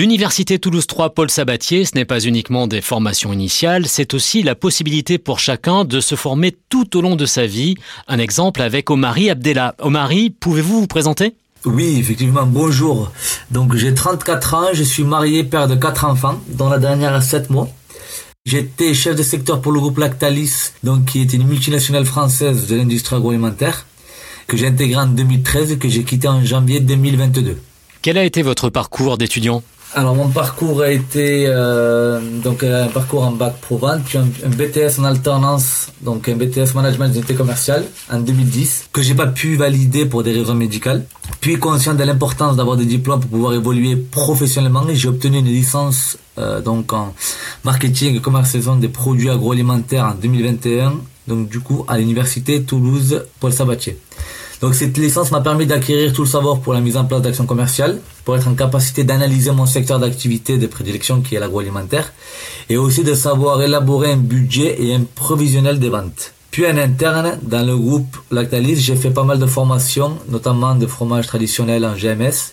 L'Université Toulouse 3 Paul Sabatier, ce n'est pas uniquement des formations initiales, c'est aussi la possibilité pour chacun de se former tout au long de sa vie. Un exemple avec Omari Abdella. Omari, pouvez-vous vous présenter? Oui, effectivement, bonjour. Donc j'ai 34 ans, je suis marié, père de quatre enfants, dont la dernière a 7 mois. J'étais chef de secteur pour le groupe Lactalis, donc qui est une multinationale française de l'industrie agroalimentaire, que j'ai intégré en 2013 et que j'ai quitté en janvier 2022. Quel a été votre parcours d'étudiant? Alors mon parcours a été euh, donc un parcours en bac pro puis un, BTS en alternance, donc un BTS management d'unité commerciale en 2010 que j'ai pas pu valider pour des raisons médicales. Puis conscient de l'importance d'avoir des diplômes pour pouvoir évoluer professionnellement, j'ai obtenu une licence euh, donc en marketing et commercialisation des produits agroalimentaires en 2021. Donc du coup à l'université Toulouse Paul Sabatier. Donc cette licence m'a permis d'acquérir tout le savoir pour la mise en place d'actions commerciales, pour être en capacité d'analyser mon secteur d'activité de prédilection qui est l'agroalimentaire, et aussi de savoir élaborer un budget et un provisionnel des ventes. Puis en interne, dans le groupe Lactalis, j'ai fait pas mal de formations, notamment de fromage traditionnel en GMS,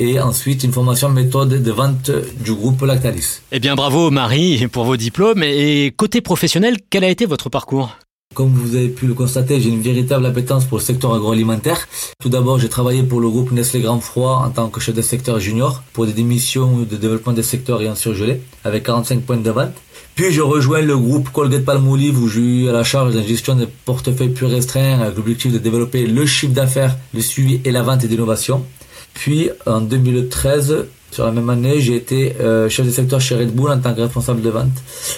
et ensuite une formation méthode de vente du groupe Lactalis. Eh bien bravo Marie pour vos diplômes. Et côté professionnel, quel a été votre parcours? Comme vous avez pu le constater, j'ai une véritable appétence pour le secteur agroalimentaire. Tout d'abord, j'ai travaillé pour le groupe Nestlé Grand Froid en tant que chef de secteur junior pour des démissions de développement des secteurs et surgelé avec 45 points de vente. Puis je rejoins le groupe Colgate Palmolive où j'ai eu à la charge la gestion de portefeuilles plus restreints avec l'objectif de développer le chiffre d'affaires, le suivi et la vente et l'innovation. Puis en 2013, sur la même année, j'ai été euh, chef de secteur chez Red Bull en tant que responsable de vente.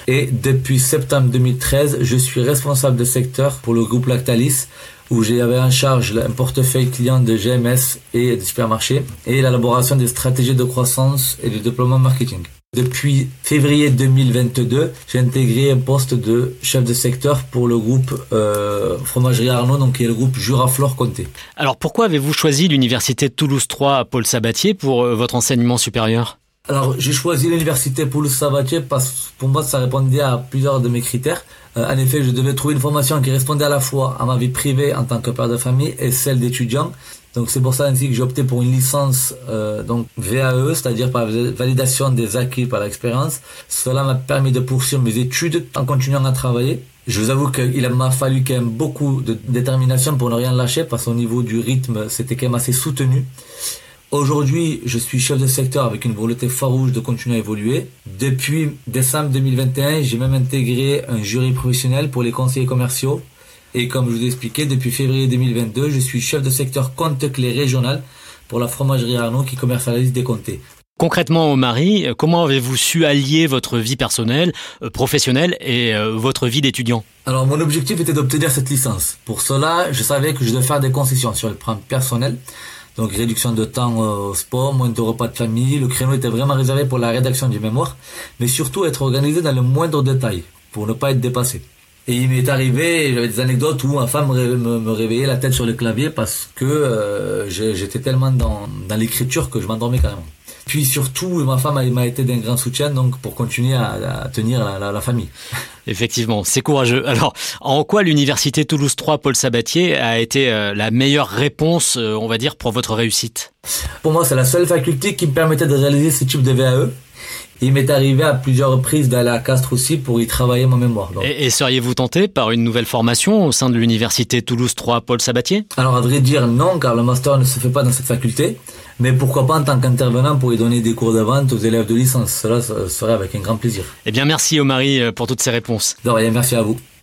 Et depuis septembre 2013, je suis responsable de secteur pour le groupe Lactalis, où j'avais en charge un portefeuille client de GMS et de supermarchés, et l'élaboration des stratégies de croissance et de déploiement marketing. Depuis février 2022, j'ai intégré un poste de chef de secteur pour le groupe euh, Fromagerie Arnaud, donc qui est le groupe Juraflore Comté. Alors pourquoi avez-vous choisi l'université Toulouse 3 à Paul Sabatier pour euh, votre enseignement supérieur? Alors, j'ai choisi l'université Toulouse Sabatier parce que pour moi, ça répondait à plusieurs de mes critères. Euh, en effet, je devais trouver une formation qui répondait à la fois à ma vie privée en tant que père de famille et celle d'étudiant. Donc c'est pour ça ainsi que j'ai opté pour une licence euh, donc VAE, c'est-à-dire par validation des acquis par l'expérience. Cela m'a permis de poursuivre mes études en continuant à travailler. Je vous avoue qu'il m'a fallu quand même beaucoup de détermination pour ne rien lâcher parce qu'au niveau du rythme, c'était quand même assez soutenu. Aujourd'hui, je suis chef de secteur avec une volonté farouche de continuer à évoluer. Depuis décembre 2021, j'ai même intégré un jury professionnel pour les conseillers commerciaux et comme je vous ai expliqué, depuis février 2022, je suis chef de secteur compte clé régional pour la fromagerie Arnaud qui commercialise des comtés. Concrètement, Marie, comment avez-vous su allier votre vie personnelle, euh, professionnelle et euh, votre vie d'étudiant? Alors, mon objectif était d'obtenir cette licence. Pour cela, je savais que je devais faire des concessions sur le plan personnel. Donc, réduction de temps au sport, moins de repas de famille. Le créneau était vraiment réservé pour la rédaction du mémoire, mais surtout être organisé dans le moindre détail pour ne pas être dépassé. Et il m'est arrivé, j'avais des anecdotes où ma femme me, réveillait la tête sur le clavier parce que euh, j'étais tellement dans, l'écriture que je m'endormais carrément. Puis surtout, ma femme m'a été d'un grand soutien donc pour continuer à, tenir la, famille. Effectivement, c'est courageux. Alors, en quoi l'université Toulouse 3 Paul Sabatier a été euh, la meilleure réponse, euh, on va dire, pour votre réussite? Pour moi, c'est la seule faculté qui me permettait de réaliser ce type de VAE. Il m'est arrivé à plusieurs reprises d'aller à Castres aussi pour y travailler ma mémoire. Et, seriez-vous tenté par une nouvelle formation au sein de l'université Toulouse 3 Paul Sabatier? Alors à vrai dire non, car le master ne se fait pas dans cette faculté. Mais pourquoi pas en tant qu'intervenant pour y donner des cours de vente aux élèves de licence? Cela serait avec un grand plaisir. Eh bien merci Omari pour toutes ces réponses. Rien, merci à vous.